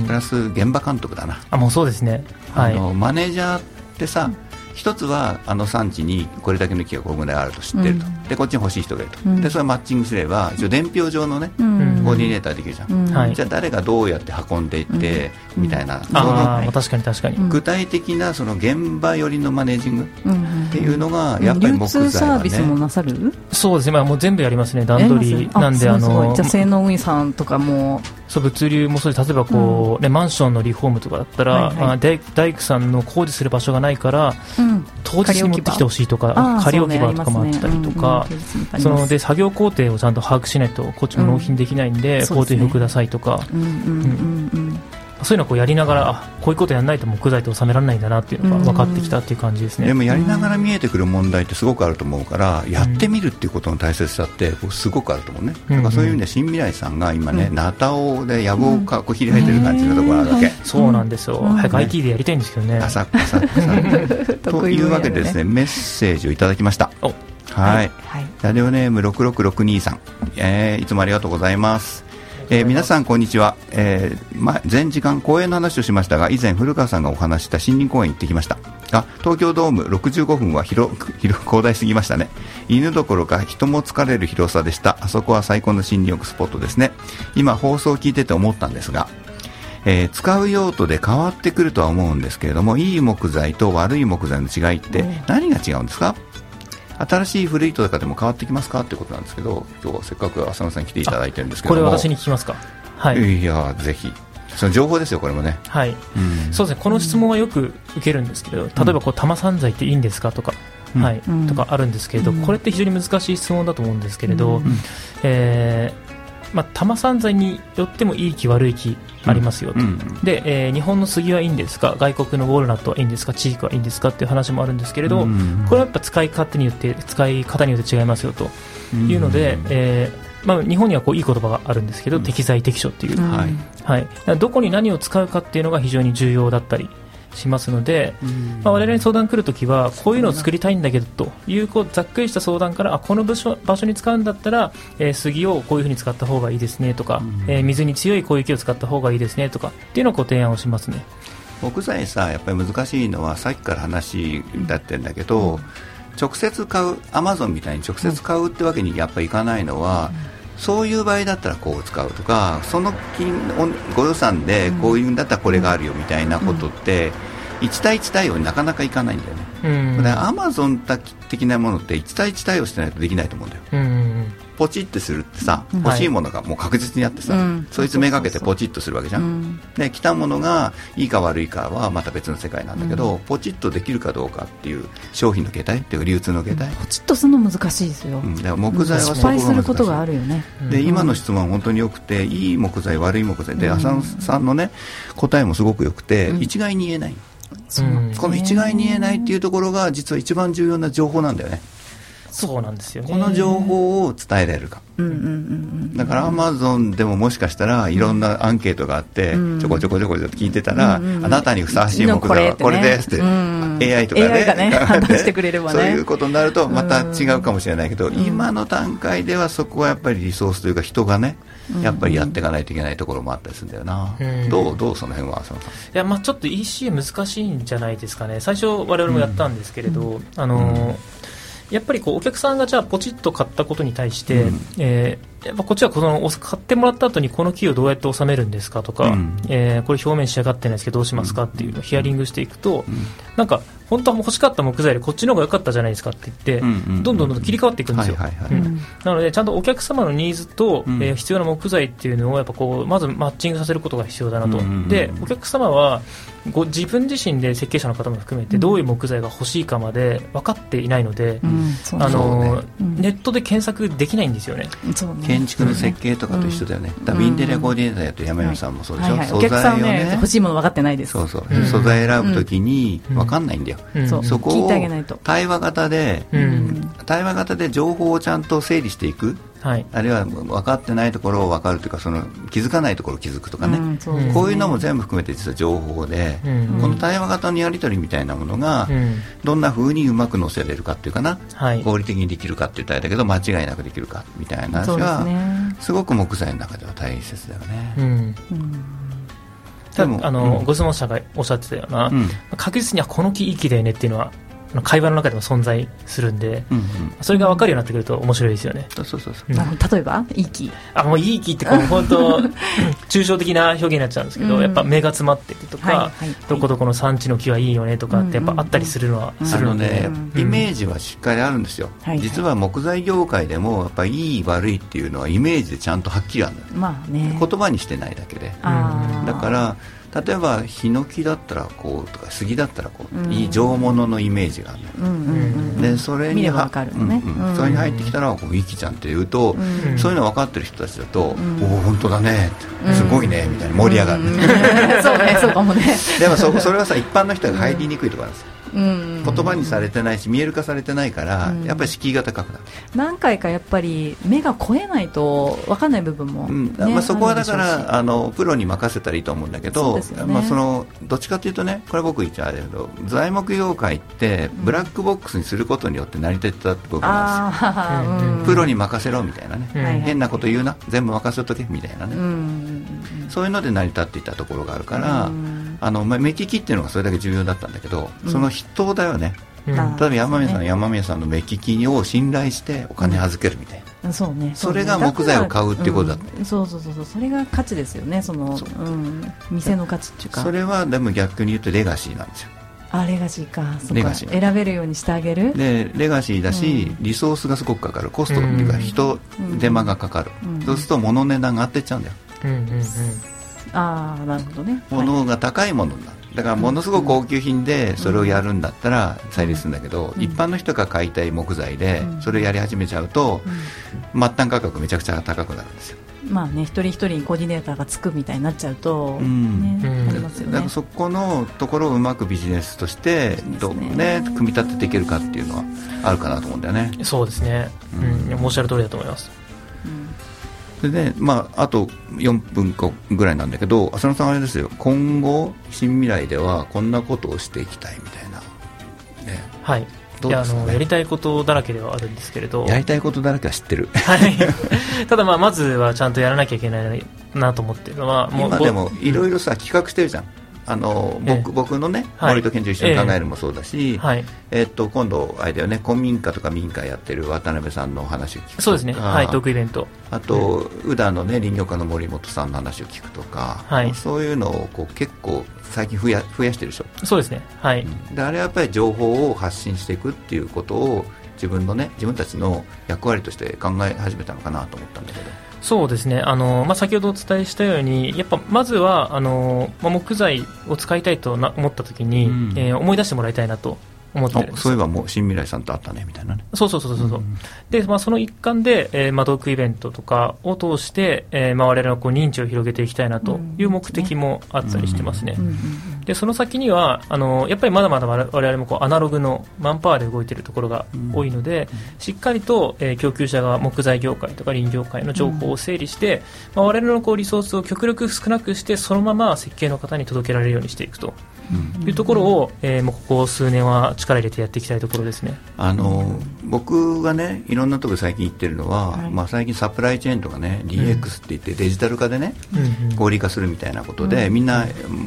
プラス現場監督だな。あもうそうですね、はい、あのマネージャーってさ、一つはあの産地にこれだけの木がこれぐらいあると知ってると、うん、でこっちに欲しい人がいると、うん、でそれマッチングすれば一応伝票上のね、うん、コーディネーターできるじゃん、じゃあ誰がどうやって運んでいって、みたいな、その確かに確かに。具体的なその現場寄りのマネージングっていうのがやっぱり木材は、ね、サービスもなさる？そうです。ね、まあ、もう全部やりますね。段取りなんであのじゃあ性能運輸さんとかも。そう物流もそうで例えばこう、ね、マンションのリフォームとかだったら、はいはい、大大工さんの工事する場所がないから、当日に持ってきてほしいとか仮置き場。とかもあったりとか、そので作業工程をちゃんと把握しないとこっちも納品できないんで、工程表くださいとか。そういうのをこうやりながらあこういうことやらないと木材って収められないんだなっていうのが分かってきたっていう感じですね。でもやりながら見えてくる問題ってすごくあると思うからやってみるっていうことの大切さってすごくあると思うね、だからそういう意味で新未来さんが今ね、ナタをで野望をかこう開いてる感じのところあるわけ、そうなんですよ、早く IT でやりたいんですけどね。というわけでですね。メッセージをいただきました。はい、はい、ラジオネーム66623、えー、いつもありがとうございますえー、皆さんこんにちは、えーま、前時間公園の話をしましたが以前古川さんがお話した森林公園行ってきました。あ東京ドーム65分は広 広広大すぎましたね。犬どころか人も疲れる広さでした。あそこは最高の森林浴スポットですね。今放送を聞いてて思ったんですがえー、使う用途で変わってくるとは思うんですけれどもいい木材と悪い木材の違いって何が違うんですか、新しい古いとかでも変わってきますか？ってことなんですけど今日はせっかく浅野さん来ていただいてるんですけどこれ私に聞きますか？はい。いやぜひ。その情報ですよこれもね。はい、うん、そうですね。この質問はよく受けるんですけど例えばこう玉散剤っていいんですか？とか、うん、はい、うん、とかあるんですけれど、これって非常に難しい質問だと思うんですけれど、うん、えーまあ、玉散剤によってもいい木悪い木ありますよと、うんうん、で、えー、日本の杉はいいんですか外国のウォールナットはいいんですかチークはいいんですかっていう話もあるんですけれど、うんうん、これはやっぱ使い勝手によって使い方によって違いますよと。いうので、うん。うん、えー、まあ、日本にはこういい言葉があるんですけど、適材適所っていう、はい、はい、どこに何を使うかっていうのが非常に重要だったりしますので、まあ、我々に相談来るときはこういうのを作りたいんだけどというこうざっくりした相談からあこの場所場所に使うんだったら、えー、杉をこういうふうに使った方がいいですねとか、えー、水に強い小雪を使った方がいいですねとかっていうのをご提案をしますね。木材さやっぱり難しいのはさっきから話だってんだけど、うん、直接買うアマゾンみたいに直接買うってわけにやっぱりいかないのは、うんそういう場合だったらこう使うとかその金ご予算でこういうんだったらこれがあるよみたいなことって、1対1対応になかなかいかないんだよね、うん、だからアマゾン的なものって1対1対応してないとできないと思うんだよ、うんポチってするってさ、欲しいものがもう確実にあってさ、はい、そいつめがけてポチッとするわけじゃん、うん、で来たものがいいか悪いかはまた別の世界なんだけど、うん、ポチッとできるかどうかっていう商品の形態っていう流通の形態、ポチッとするの難しいですよ、うん、だから木材は失敗することがあるよね。で今の質問は本当によくていい木材悪い木材で浅野さんのね答えもすごくよくて、一概に言えない。この一概に言えないっていうところが実は一番重要な情報なんだよねそうなんですよ、ね、この情報を伝えられるか、だからアマゾンでももしかしたらいろんなアンケートがあって、ちょこちょこちょこちょこ聞いてたら、あなたにふさわしい木材はこれですって、AI とかね。AI がね してくれればね。そういうことになるとまた違うかもしれないけど、今の段階ではそこはやっぱりリソースというか人がねやっぱりやっていかないといけないところもあったりするんだよな、うん、どうどうその辺は浅野さん。いやまあちょっと ECA 難しいんじゃないですかね。最初我々もやったんですけれど、うん、あのやっぱりこうお客さんがじゃあポチッと買ったことに対して、うん、えー、やっぱこっちはこの買ってもらった後にこのキーをどうやって収めるんですかとか、うん、えー、これ表面仕上がってないですけどどうしますかっていうのをヒアリングしていくと、うん、なんか本当は欲しかった木材でこっちの方が良かったじゃないですかって言って、うんうん、どんどんどん切り替わっていくんですよ、なのでちゃんとお客様のニーズと、うん、えー、必要な木材っていうのをやっぱこうまずマッチングさせることが必要だなと、うんうんうん、でお客様はご自分自身で設計者の方も含めてどういう木材が欲しいかまで分かっていないので、あの、ネットで検索できないんですよね、ね、建築の設計とかと一緒だよね、ダビンテレコーディネーターやって山山さんもそうでしょ、はいはい、お客さんね欲しいもの分かってないです。そうそう、素材選ぶときに分かんないんだよ、そこを対話型で、対話型で情報をちゃんと整理していくはい、あるいは分かってないところを分かるというかその気づかないところを気づくとかね、うんうね。こういうのも全部含めて実は情報で、うん、この対話型のやり取りみたいなものが、どんなふうにうまく載せれるかっていうかな、はい、合理的にできるかって言ったらだけど間違いなくできるかみたいな話は、ね、すごく木材の中では大切だよね。うん。あの、ご質問者がおっしゃってたような、確実にはこの木いい木だよねっていうのは会話の中でも存在するんで、うんうん、それが分かるようになってくると面白いですよね。そうそうそうう。ん、例えば？いい気？あもういい気ってこう本当 抽象的な表現になっちゃうんですけど、うん、やっぱ目が詰まってるとか、はいはい、どこどこの産地の木はいいよねとかってやっぱあったりするのはするので、イメージはしっかりあるんですよ、はいはい、実は木材業界でもやっぱいい悪いっていうのはイメージでちゃんとはっきりあるのよ、まあね、言葉にしてないだけで。だから例えばヒノキだったらこうとか杉だったらこう、うん、いい上物のイメージがある、うんうん、でそれには、ね。うんうん、それに入ってきたら「いきちゃん」って言うと、うん、そういうの分かってる人たちだと「うん、おお本当だね」すごいね」みたいな盛り上がる、そうねそうかもね。でもそそれはさ一般の人が入りにくいところなんですよ言葉にされてないし見える化されてないから、やっぱり敷居が高くなる。何回かやっぱり目が超えないと分かんない部分も、ね、うん、まあ、そこはだからあのプロに任せたらいいと思うんだけど、ね、まあ、そのどっちかというとねこれ僕言っちゃあれだけど材木業界ってブラックボックスにすることによって成り立ってた部分なんですよ、うん、プロに任せろみたいなね、うん、変なこと言うな。全部任せとけみたいなね、うん、そういうので成り立っていたところがあるから、あの目利きっていうのがそれだけ重要だったんだけど、その筆頭だよね、例えば山宮さん、山宮さんの目利きを信頼してお金預けるみたいな、そうね。それが木材を買うっていうことだった、そうそうそうそう。それが価値ですよね。そのうん、店の価値っていうか。それはでも逆に言うとレガシーなんですよ。あレガシーか。レガシー。選べるようにしてあげる。でレガシーだし、リソースがすごくかかる。コストっていうか人、手間がかかる、そうすると物値段が上がっていっちゃうんだよ、うんうんうん。ああなるほどね。物が高いものになるだからものすごく高級品でそれをやるんだったら再利するんだけど、一般の人が買いたい木材でそれをやり始めちゃうと、末端価格めちゃくちゃ高くなるんですよ。まあね、一人一人にコーディネーターがつくみたいになっちゃうと、ね、うん、ありますよね。だからそこのところをうまくビジネスとしてどうね組み立てていけるかっていうのはあるかなと思うんだよね。そうですね。うん、おっしゃる通りだと思います。でね、まあ、あと4分かぐらいなんだけど浅野さんあれですよ。今後新未来ではこんなことをしていきたいみたいな、ね、はい。いやあのやりたいことだらけではあるんですけれど。やりたいことだらけは知ってる、はい、ただまあまずはちゃんとやらなきゃいけないなと思ってるのはもう今でもいろいろさ企画してるじゃんあの僕僕のね、森と健一緒に考えるもそうだし、はい、えっと今度、あれだよね、公民館とか民家やってる渡辺さんのお話を聞くそうですね、はい、トークイベント。あと、宇田のね、林業家の森本さんの話を聞くとか、はい、そういうのをこう結構最近増や増やしてるでしょ。そうですね、はい、であれはやっぱり情報を発信していくっていうことを自分のね自分たちの役割として考え始めたのかなと思ったんだけど。そうですね。あの、まあ、先ほどお伝えしたようにやっぱまずはあの、まあ、木材を使いたいとな思った時に、うん、えー、思い出してもらいたいなと思ってるそういえばもう新未来さんと会ったねみたいなね。そうそうそうそう、う。ん、で、まあ、その一環で、えーまあ、トークイベントとかを通して、えーまあ、我々のこう認知を広げていきたいなという目的もあったりしてますね、でその先にはあのやっぱりまだまだ我々もこうアナログのマンパワーで動いているところが多いので、しっかりと、えー、供給者が木材業界とか林業界の情報を整理して、まあ、我々のこうリソースを極力少なくしてそのまま設計の方に届けられるようにしていくというところを、えー、もうここ数年は力入れてやっていきたいところですね。あの僕がねいろんなところ最近言ってるのは、はい、まあ、最近サプライチェーンとかね DX って言ってデジタル化でね、うん、合理化するみたいなことで、うん、みんな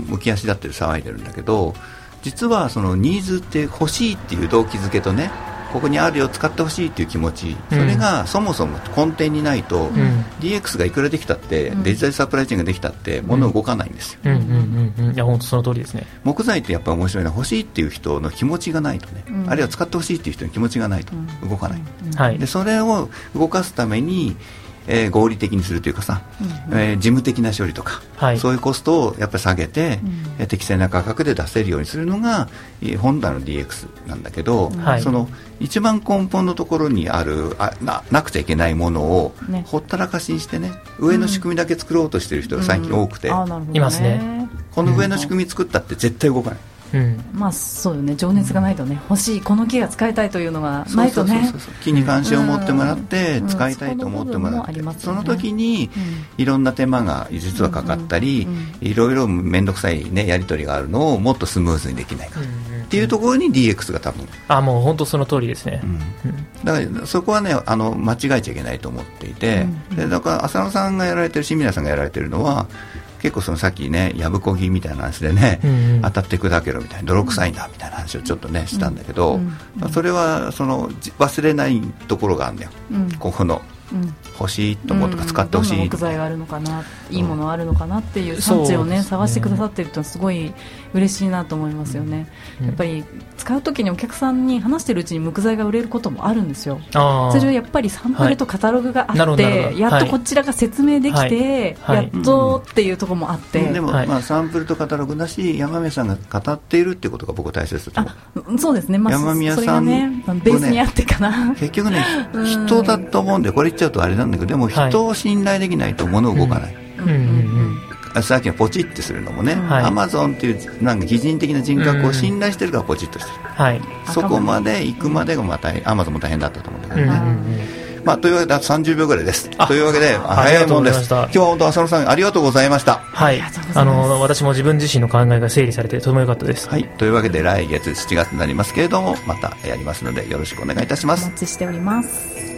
むき足立ってる騒いでるんだけど実はそのニーズって欲しいっていう動機づけとねここにあるよ使ってほしいっていう気持ち、それがそもそも根底にないと、うん、DX がいくらできたって、うん、デジタルサプライチェーンができたって物動かないんですよ、うんうんうん、いや本当その通りですね。木材ってやっぱり面白いのは欲しいっていう人の気持ちがないとね、あるいは使ってほしいっていう人の気持ちがないと動かない、はい、でそれを動かすためにえー、合理的にするというかさ、うん、えー、事務的な処理とか、はい、そういうコストをやっぱり下げて、うん、適正な価格で出せるようにするのが本来の DX なんだけど、はい、その一番根本のところにあるあななくちゃいけないものを、ね、ほったらかしにしてね上の仕組みだけ作ろうとしている人が最近多くて、うん、いますね。この上の仕組み作ったって絶対動かない。うん、まあそうよね。情熱がないとね、欲しいこの木が使いたいというのがないとね。木に関心を持ってもらって使いたいと思ってもらって、その時にいろんな手間が実はかかったり、いろいろ面倒くさい、ね、やり取りがあるのをもっとスムーズにできないか、っていうところに DX が多分。あもう本当その通りですね、うん、だからそこはねあの間違えちゃいけないと思っていて、でだから浅野さんがやられてる清水さんがやられてるのは結構そのさっきねやぶこぎみたいな話でね、うんうん、当たって砕けろみたいな泥臭いんだみたいな話をちょっとねしたんだけど、うんうん、それはその忘れないところがあるんだよ、うん、ここの欲しいと思うとか使ってほしい、うん、木材があるのかないいものあるのかなっていう産地をね、探してくださってるとすごい嬉しいなと思いますよね、やっぱり使う時にお客さんに話してるうちに木材が売れることもあるんですよ。それはやっぱりサンプルとカタログがあって、はい、やっとこちらが説明できて、はい、やっとっていうところもあって、でも、まあ、サンプルとカタログだし山宮さんが語っているっていうことが僕は大切だと思う。そうですね、まあ、山宮さんねベースにあってかな、結局ね 人だと思うんでこれ言っちゃうとあれなんだけどでも人を信頼できないと物動かない、さっきのポチってするのもね、アマゾンっていうなんか擬人的な人格を信頼してるからポチッとしてる、はい、そこまで行くまでがまたアマゾンも大変だったと思うんだけどね、うんうんうん。まあ、というわけであと30秒ぐらいです。というわけで早いもんです。今日は本当浅野さんありがとうございました。はい。あの私も自分自身の考えが整理されてとても良かったです。はい。というわけで来月7月になりますけれどもまたやりますのでよろしくお願いいたします。お待ちしております